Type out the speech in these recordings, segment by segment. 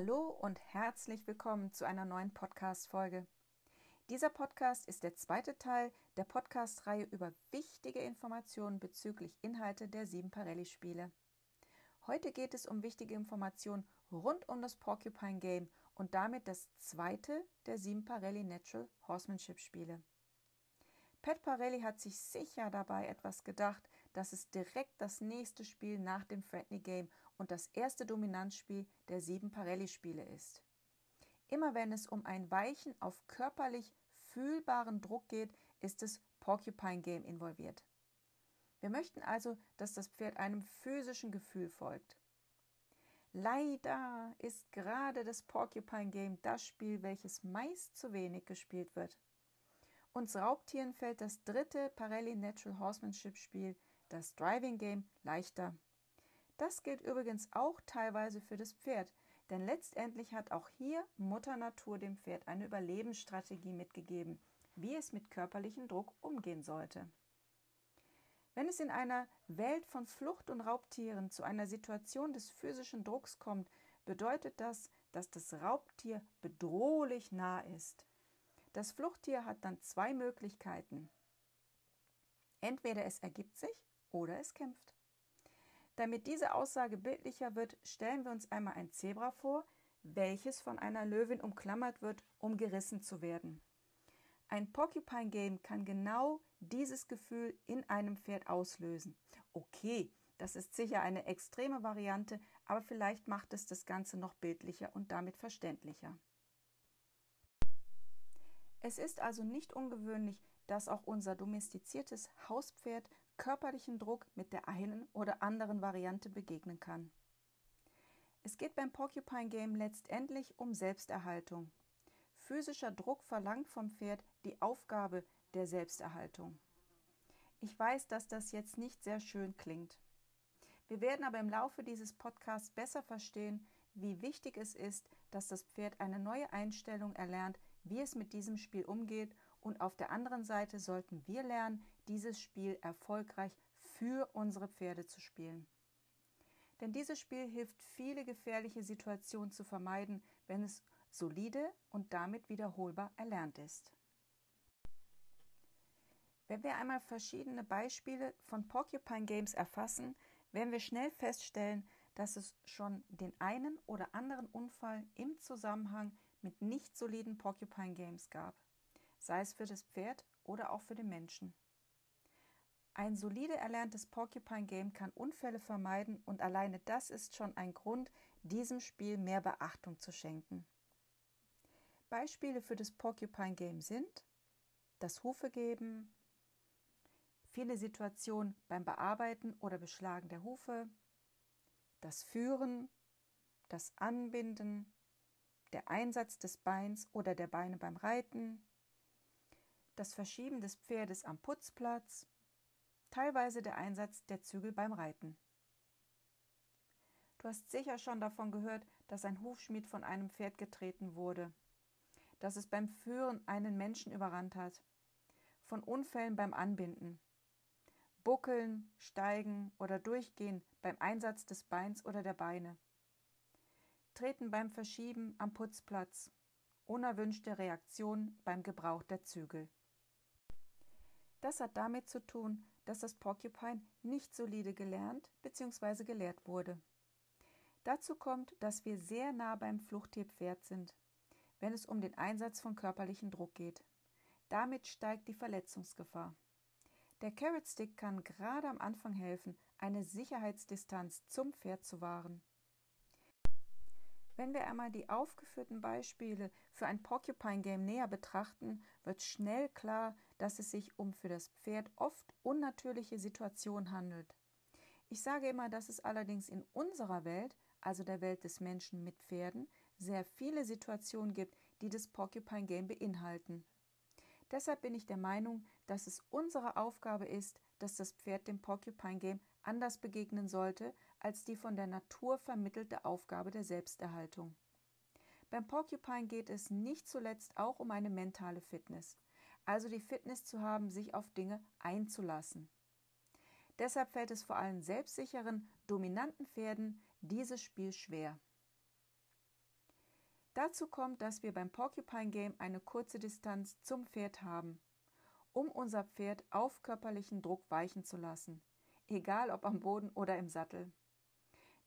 Hallo und herzlich willkommen zu einer neuen Podcast-Folge. Dieser Podcast ist der zweite Teil der Podcast-Reihe über wichtige Informationen bezüglich Inhalte der sieben Parelli-Spiele. Heute geht es um wichtige Informationen rund um das Porcupine Game und damit das zweite der sieben Parelli Natural Horsemanship-Spiele. Pat Parelli hat sich sicher dabei etwas gedacht, dass es direkt das nächste Spiel nach dem Friendly Game und das erste Dominanzspiel der sieben Parelli-Spiele ist. Immer wenn es um ein Weichen auf körperlich fühlbaren Druck geht, ist es Porcupine Game involviert. Wir möchten also, dass das Pferd einem physischen Gefühl folgt. Leider ist gerade das Porcupine Game das Spiel, welches meist zu wenig gespielt wird. Uns Raubtieren fällt das dritte Parelli Natural Horsemanship Spiel, das Driving Game, leichter. Das gilt übrigens auch teilweise für das Pferd, denn letztendlich hat auch hier Mutter Natur dem Pferd eine Überlebensstrategie mitgegeben, wie es mit körperlichem Druck umgehen sollte. Wenn es in einer Welt von Flucht und Raubtieren zu einer Situation des physischen Drucks kommt, bedeutet das, dass das Raubtier bedrohlich nah ist. Das Fluchttier hat dann zwei Möglichkeiten. Entweder es ergibt sich oder es kämpft. Damit diese Aussage bildlicher wird, stellen wir uns einmal ein Zebra vor, welches von einer Löwin umklammert wird, um gerissen zu werden. Ein Porcupine Game kann genau dieses Gefühl in einem Pferd auslösen. Okay, das ist sicher eine extreme Variante, aber vielleicht macht es das Ganze noch bildlicher und damit verständlicher. Es ist also nicht ungewöhnlich, dass auch unser domestiziertes Hauspferd körperlichen Druck mit der einen oder anderen Variante begegnen kann. Es geht beim Porcupine Game letztendlich um Selbsterhaltung. Physischer Druck verlangt vom Pferd die Aufgabe der Selbsterhaltung. Ich weiß, dass das jetzt nicht sehr schön klingt. Wir werden aber im Laufe dieses Podcasts besser verstehen, wie wichtig es ist, dass das Pferd eine neue Einstellung erlernt, wie es mit diesem Spiel umgeht und auf der anderen Seite sollten wir lernen, dieses Spiel erfolgreich für unsere Pferde zu spielen. Denn dieses Spiel hilft, viele gefährliche Situationen zu vermeiden, wenn es solide und damit wiederholbar erlernt ist. Wenn wir einmal verschiedene Beispiele von Porcupine Games erfassen, werden wir schnell feststellen, dass es schon den einen oder anderen Unfall im Zusammenhang mit nicht soliden Porcupine Games gab, sei es für das Pferd oder auch für den Menschen. Ein solide erlerntes Porcupine Game kann Unfälle vermeiden und alleine das ist schon ein Grund, diesem Spiel mehr Beachtung zu schenken. Beispiele für das Porcupine Game sind das Hufe geben, viele Situationen beim Bearbeiten oder Beschlagen der Hufe, das Führen, das Anbinden, der Einsatz des Beins oder der Beine beim Reiten, das Verschieben des Pferdes am Putzplatz, teilweise der Einsatz der Zügel beim Reiten. Du hast sicher schon davon gehört, dass ein Hufschmied von einem Pferd getreten wurde, dass es beim Führen einen Menschen überrannt hat, von Unfällen beim Anbinden, Buckeln, Steigen oder Durchgehen beim Einsatz des Beins oder der Beine treten beim Verschieben am Putzplatz, unerwünschte Reaktion beim Gebrauch der Zügel. Das hat damit zu tun, dass das Porcupine nicht solide gelernt bzw. gelehrt wurde. Dazu kommt, dass wir sehr nah beim Fluchttierpferd sind, wenn es um den Einsatz von körperlichem Druck geht. Damit steigt die Verletzungsgefahr. Der Carrot Stick kann gerade am Anfang helfen, eine Sicherheitsdistanz zum Pferd zu wahren. Wenn wir einmal die aufgeführten Beispiele für ein Porcupine Game näher betrachten, wird schnell klar, dass es sich um für das Pferd oft unnatürliche Situationen handelt. Ich sage immer, dass es allerdings in unserer Welt, also der Welt des Menschen mit Pferden, sehr viele Situationen gibt, die das Porcupine Game beinhalten. Deshalb bin ich der Meinung, dass es unsere Aufgabe ist, dass das Pferd dem Porcupine Game anders begegnen sollte als die von der Natur vermittelte Aufgabe der Selbsterhaltung. Beim Porcupine geht es nicht zuletzt auch um eine mentale Fitness, also die Fitness zu haben, sich auf Dinge einzulassen. Deshalb fällt es vor allem selbstsicheren, dominanten Pferden dieses Spiel schwer. Dazu kommt, dass wir beim Porcupine Game eine kurze Distanz zum Pferd haben, um unser Pferd auf körperlichen Druck weichen zu lassen, egal ob am Boden oder im Sattel.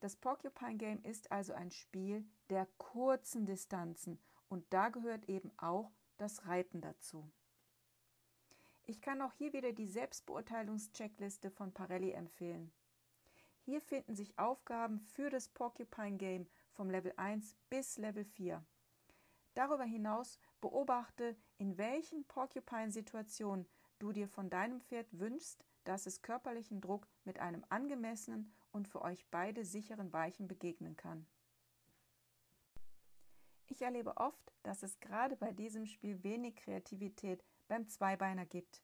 Das Porcupine Game ist also ein Spiel der kurzen Distanzen und da gehört eben auch das Reiten dazu. Ich kann auch hier wieder die Selbstbeurteilungscheckliste von Parelli empfehlen. Hier finden sich Aufgaben für das Porcupine Game vom Level 1 bis Level 4. Darüber hinaus beobachte, in welchen Porcupine-Situationen du dir von deinem Pferd wünschst, dass es körperlichen Druck mit einem angemessenen und für euch beide sicheren Weichen begegnen kann. Ich erlebe oft, dass es gerade bei diesem Spiel wenig Kreativität beim Zweibeiner gibt.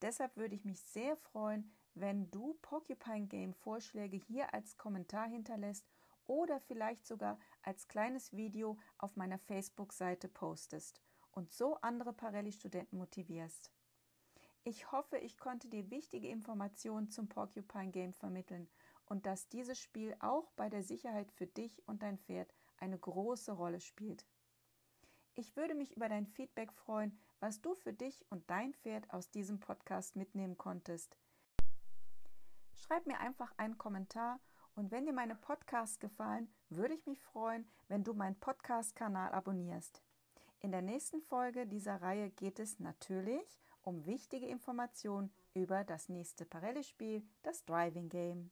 Deshalb würde ich mich sehr freuen, wenn du Porcupine Game Vorschläge hier als Kommentar hinterlässt oder vielleicht sogar als kleines Video auf meiner Facebook-Seite postest und so andere Parelli-Studenten motivierst. Ich hoffe, ich konnte dir wichtige Informationen zum Porcupine Game vermitteln und dass dieses Spiel auch bei der Sicherheit für dich und dein Pferd eine große Rolle spielt. Ich würde mich über dein Feedback freuen, was du für dich und dein Pferd aus diesem Podcast mitnehmen konntest. Schreib mir einfach einen Kommentar und wenn dir meine Podcasts gefallen, würde ich mich freuen, wenn du meinen Podcast-Kanal abonnierst. In der nächsten Folge dieser Reihe geht es natürlich um wichtige Informationen über das nächste Parelli-Spiel, das Driving Game.